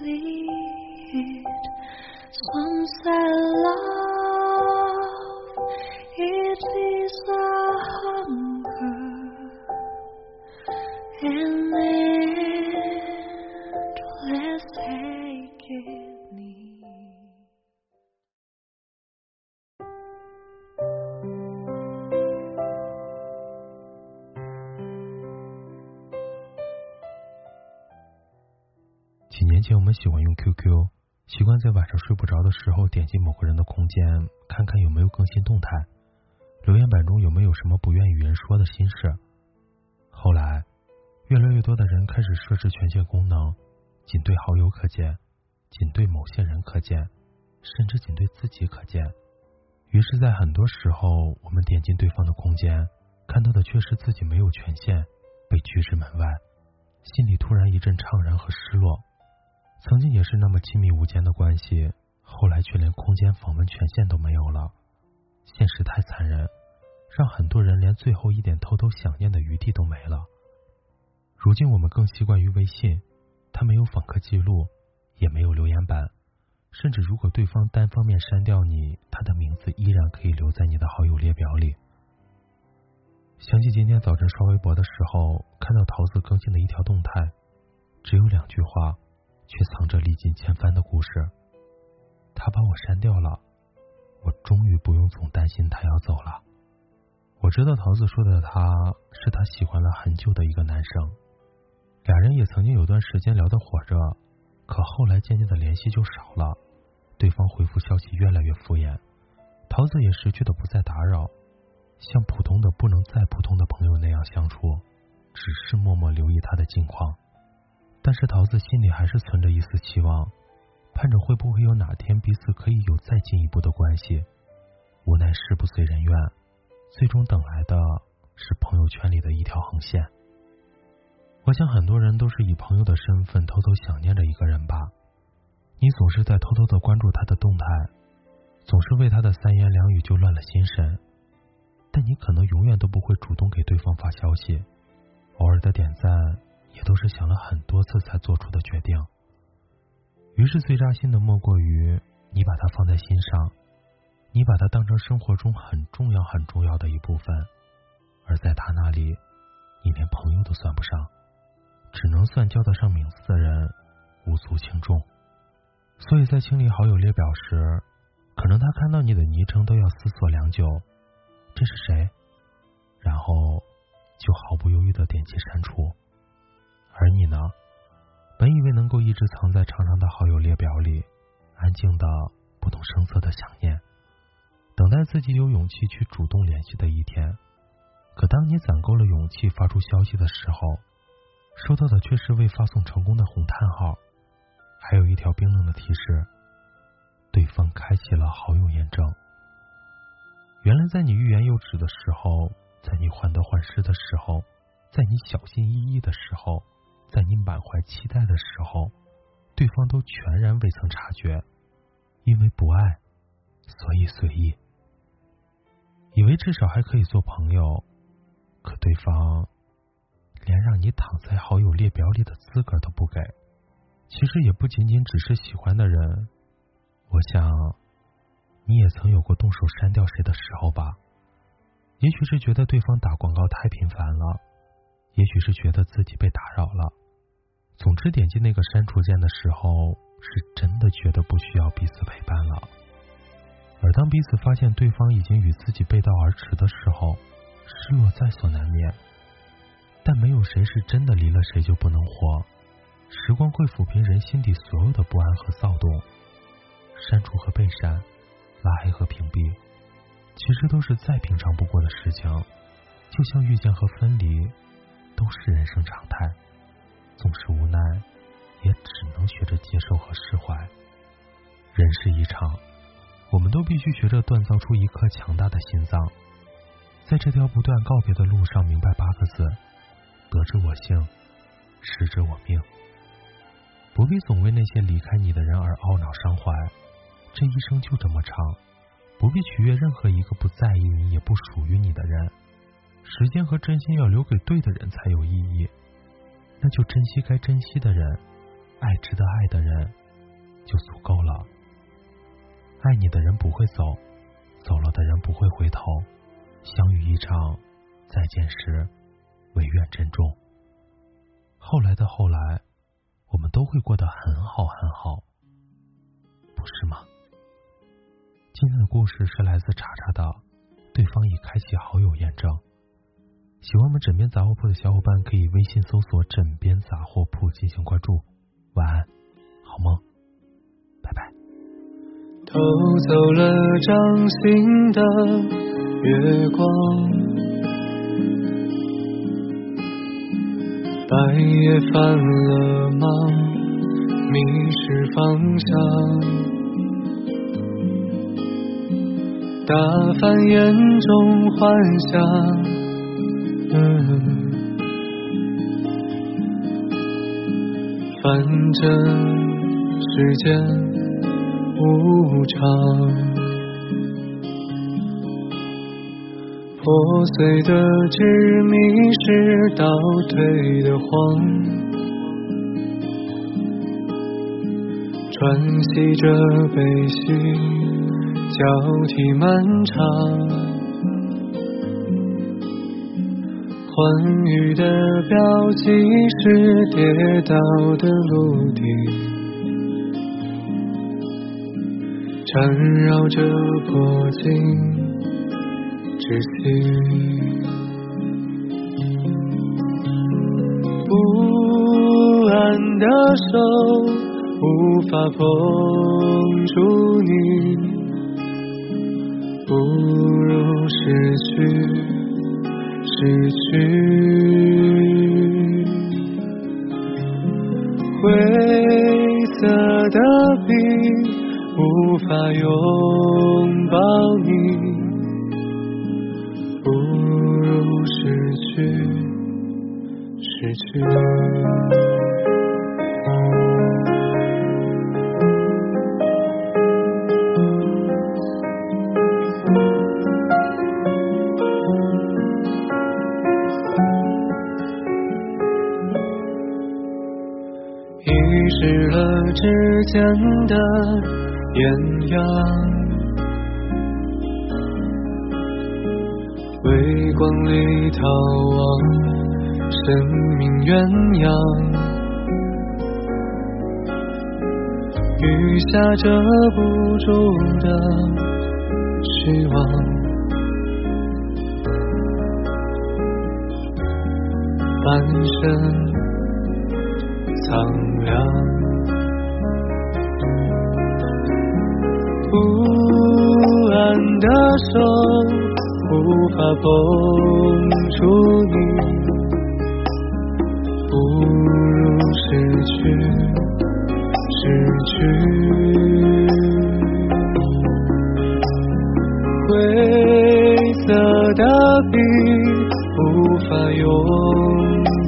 Some say love, it 几年前，我们喜欢用 QQ。习惯在晚上睡不着的时候点击某个人的空间，看看有没有更新动态，留言板中有没有什么不愿与人说的心事。后来，越来越多的人开始设置权限功能，仅对好友可见，仅对某些人可见，甚至仅对自己可见。于是，在很多时候，我们点进对方的空间，看到的却是自己没有权限，被拒之门外，心里突然一阵怅然和失落。曾经也是那么亲密无间的关系，后来却连空间访问权限都没有了。现实太残忍，让很多人连最后一点偷偷想念的余地都没了。如今我们更习惯于微信，它没有访客记录，也没有留言板，甚至如果对方单方面删掉你，他的名字依然可以留在你的好友列表里。想起今天早晨刷微博的时候，看到桃子更新的一条动态，只有两句话。却藏着历尽千帆的故事。他把我删掉了，我终于不用总担心他要走了。我知道桃子说的他是他喜欢了很久的一个男生，俩人也曾经有段时间聊得火热，可后来渐渐的联系就少了，对方回复消息越来越敷衍，桃子也识趣的不再打扰，像普通的不能再普通的朋友那样相处，只是默默留意他的近况。但是桃子心里还是存着一丝期望，盼着会不会有哪天彼此可以有再进一步的关系。无奈事不遂人愿，最终等来的是朋友圈里的一条横线。我想很多人都是以朋友的身份偷偷想念着一个人吧。你总是在偷偷的关注他的动态，总是为他的三言两语就乱了心神，但你可能永远都不会主动给对方发消息，偶尔的点赞。也都是想了很多次才做出的决定。于是最扎心的莫过于你把他放在心上，你把他当成生活中很重要很重要的一部分，而在他那里，你连朋友都算不上，只能算叫得上名字的人，无足轻重。所以在清理好友列表时，可能他看到你的昵称都要思索良久，这是谁？然后就毫不犹豫的点击删除。而你呢？本以为能够一直藏在长长的好友列表里，安静的不动声色的想念，等待自己有勇气去主动联系的一天。可当你攒够了勇气发出消息的时候，收到的却是未发送成功的红叹号，还有一条冰冷的提示：对方开启了好友验证。原来，在你欲言又止的时候，在你患得患失的时候，在你小心翼翼的时候。在你满怀期待的时候，对方都全然未曾察觉，因为不爱，所以随意，以为至少还可以做朋友，可对方连让你躺在好友列表里的资格都不给。其实也不仅仅只是喜欢的人，我想你也曾有过动手删掉谁的时候吧？也许是觉得对方打广告太频繁了，也许是觉得自己被打扰了。总之，点击那个删除键的时候，是真的觉得不需要彼此陪伴了。而当彼此发现对方已经与自己背道而驰的时候，失落在所难免。但没有谁是真的离了谁就不能活。时光会抚平人心底所有的不安和躁动。删除和被删，拉黑和屏蔽，其实都是再平常不过的事情。就像遇见和分离，都是人生常态。总是无奈，也只能学着接受和释怀。人世一场，我们都必须学着锻造出一颗强大的心脏，在这条不断告别的路上，明白八个字：得之我幸，失之我命。不必总为那些离开你的人而懊恼伤怀，这一生就这么长，不必取悦任何一个不在意你也不属于你的人。时间和真心要留给对的人才有意义，那就珍惜该珍惜的人，爱值得爱的人，就足够了。爱你的人不会走，走了的人不会回头。相遇一场，再见时，唯愿珍重。后来的后来，我们都会过得很好很好，不是吗？今天的故事是来自查查的，对方已开启好友验证。喜欢我们枕边杂货铺的小伙伴，可以微信搜索“枕边杂货铺”进行关注。晚安，好梦，拜拜。偷走了掌心的月光，白夜犯了茫，迷失方向，打翻眼中幻想。反正时间无常，破碎的执迷是倒退的谎，喘息着悲喜交替漫长。欢愉的标记是跌倒的陆地，缠绕着破镜窒息。不安的手无法碰触你，不如失去。失去灰色的笔，无法拥抱你，不如失去，失去。间的艳阳，微光里逃亡，生命鸳鸯，雨下遮不住的失望，半生。苍凉，的手无法碰触你，不如失去，失去。灰色的笔无法拥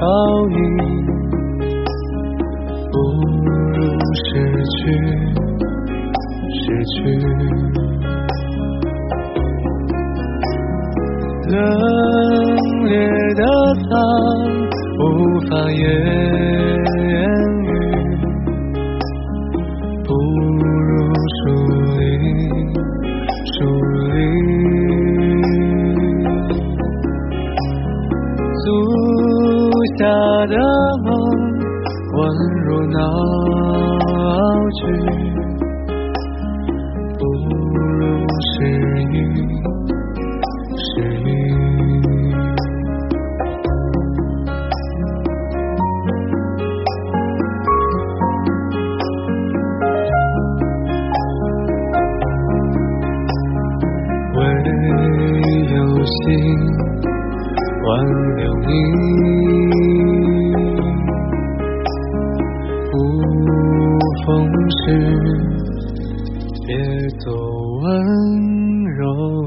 抱你。不如失去，失去，冷冽的苍，无法言语，不如疏离，疏离，足下的别做温柔。